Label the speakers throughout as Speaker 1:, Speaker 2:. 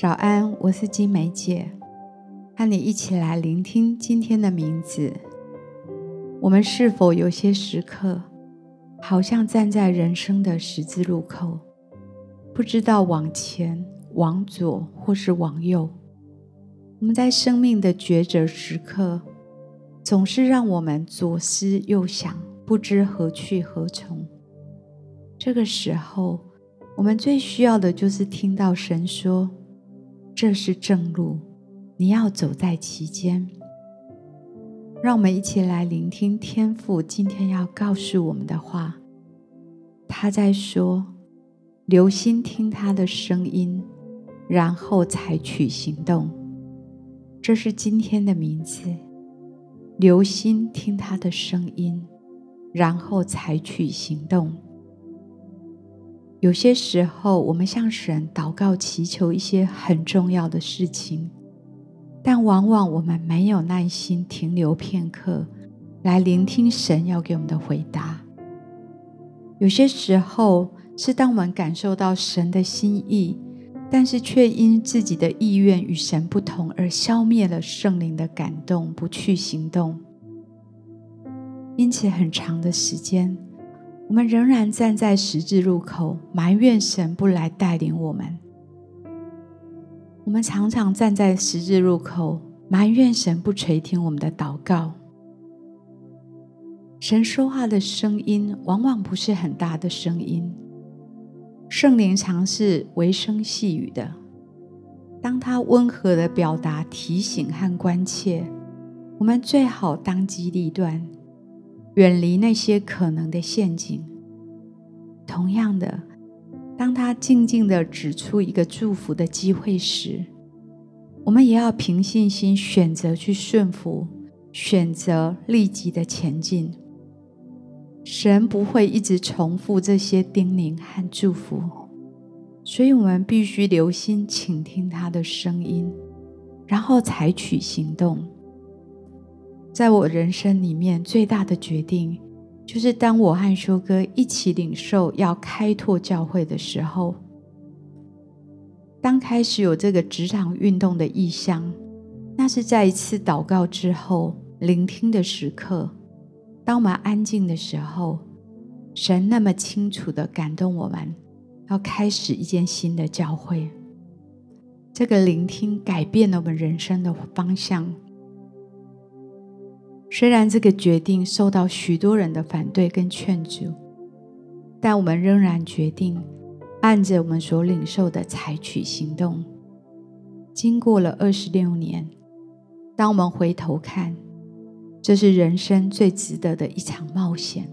Speaker 1: 早安，我是金梅姐，和你一起来聆听今天的名字。我们是否有些时刻，好像站在人生的十字路口，不知道往前、往左或是往右？我们在生命的抉择时刻，总是让我们左思右想，不知何去何从。这个时候，我们最需要的就是听到神说。这是正路，你要走在其间。让我们一起来聆听天父今天要告诉我们的话。他在说：“留心听他的声音，然后采取行动。”这是今天的名字。留心听他的声音，然后采取行动。有些时候，我们向神祷告祈求一些很重要的事情，但往往我们没有耐心停留片刻，来聆听神要给我们的回答。有些时候，是当我们感受到神的心意，但是却因自己的意愿与神不同，而消灭了圣灵的感动，不去行动。因此，很长的时间。我们仍然站在十字路口，埋怨神不来带领我们。我们常常站在十字路口，埋怨神不垂听我们的祷告。神说话的声音往往不是很大的声音，圣灵常是微声细语的。当他温和的表达提醒和关切，我们最好当机立断。远离那些可能的陷阱。同样的，当他静静的指出一个祝福的机会时，我们也要凭信心选择去顺服，选择立即的前进。神不会一直重复这些叮咛和祝福，所以我们必须留心倾听他的声音，然后采取行动。在我人生里面，最大的决定，就是当我和修哥一起领受要开拓教会的时候，当开始有这个职场运动的意向，那是在一次祷告之后聆听的时刻。当我们安静的时候，神那么清楚地感动我们，要开始一间新的教会。这个聆听改变了我们人生的方向。虽然这个决定受到许多人的反对跟劝阻，但我们仍然决定按着我们所领受的采取行动。经过了二十六年，当我们回头看，这是人生最值得的一场冒险。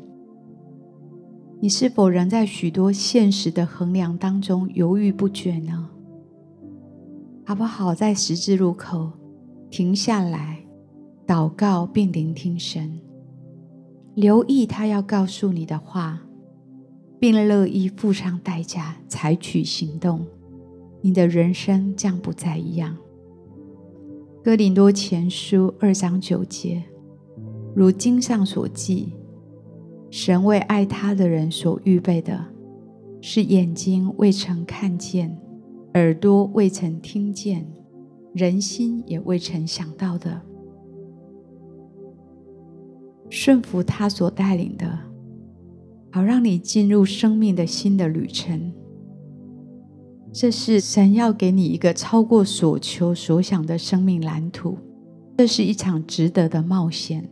Speaker 1: 你是否仍在许多现实的衡量当中犹豫不决呢？好不好在十字路口停下来？祷告并聆听神，留意他要告诉你的话，并乐意付上代价，采取行动，你的人生将不再一样。哥林多前书二章九节，如经上所记，神为爱他的人所预备的，是眼睛未曾看见，耳朵未曾听见，人心也未曾想到的。顺服他所带领的，好让你进入生命的新的旅程。这是神要给你一个超过所求所想的生命蓝图。这是一场值得的冒险。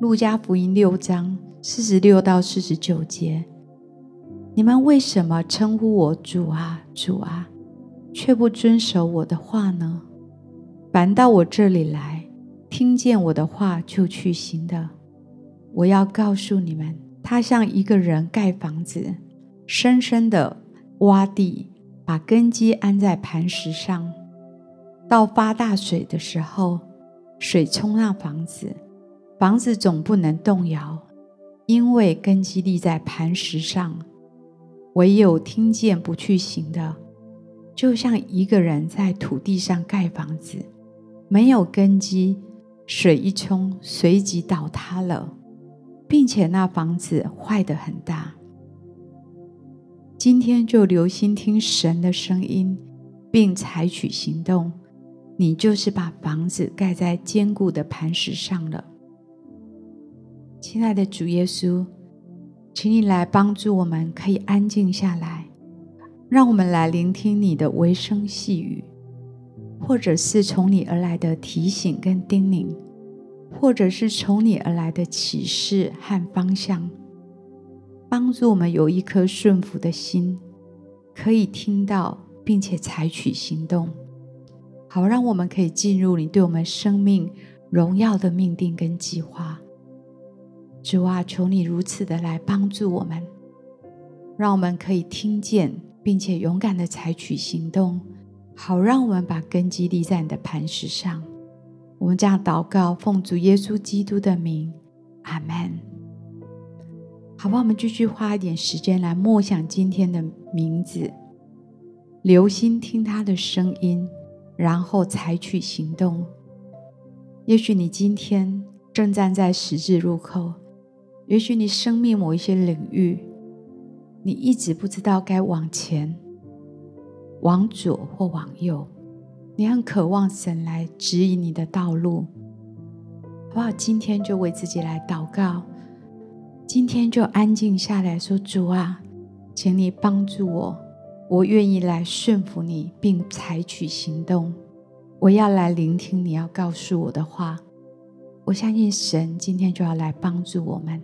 Speaker 1: 路加福音六章四十六到四十九节：你们为什么称呼我主啊，主啊，却不遵守我的话呢？凡到我这里来。听见我的话就去行的，我要告诉你们，他像一个人盖房子，深深的挖地，把根基安在磐石上。到发大水的时候，水冲那房子，房子总不能动摇，因为根基立在磐石上。唯有听见不去行的，就像一个人在土地上盖房子，没有根基。水一冲，随即倒塌了，并且那房子坏得很大。今天就留心听神的声音，并采取行动，你就是把房子盖在坚固的磐石上了。亲爱的主耶稣，请你来帮助我们，可以安静下来，让我们来聆听你的微声细语，或者是从你而来的提醒跟叮咛，或者是从你而来的启示和方向。帮助我们有一颗顺服的心，可以听到并且采取行动，好让我们可以进入你对我们生命荣耀的命定跟计划。主啊，求你如此的来帮助我们，让我们可以听见并且勇敢的采取行动，好让我们把根基立在你的磐石上。我们这样祷告，奉主耶稣基督的名，阿门。好吧，我们继续花一点时间来默想今天的名字，留心听他的声音，然后采取行动。也许你今天正站在十字路口，也许你生命某一些领域，你一直不知道该往前、往左或往右，你很渴望神来指引你的道路，好不好？今天就为自己来祷告。今天就安静下来说：“主啊，请你帮助我，我愿意来顺服你，并采取行动。我要来聆听你要告诉我的话。我相信神今天就要来帮助我们，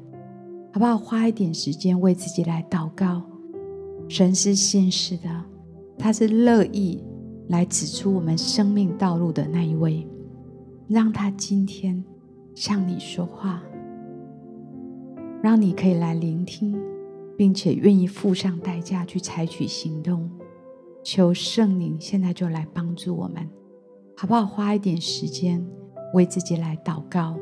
Speaker 1: 好不好？花一点时间为自己来祷告。神是信实的，他是乐意来指出我们生命道路的那一位。让他今天向你说话。”让你可以来聆听，并且愿意付上代价去采取行动。求圣灵现在就来帮助我们，好不好？花一点时间为自己来祷告。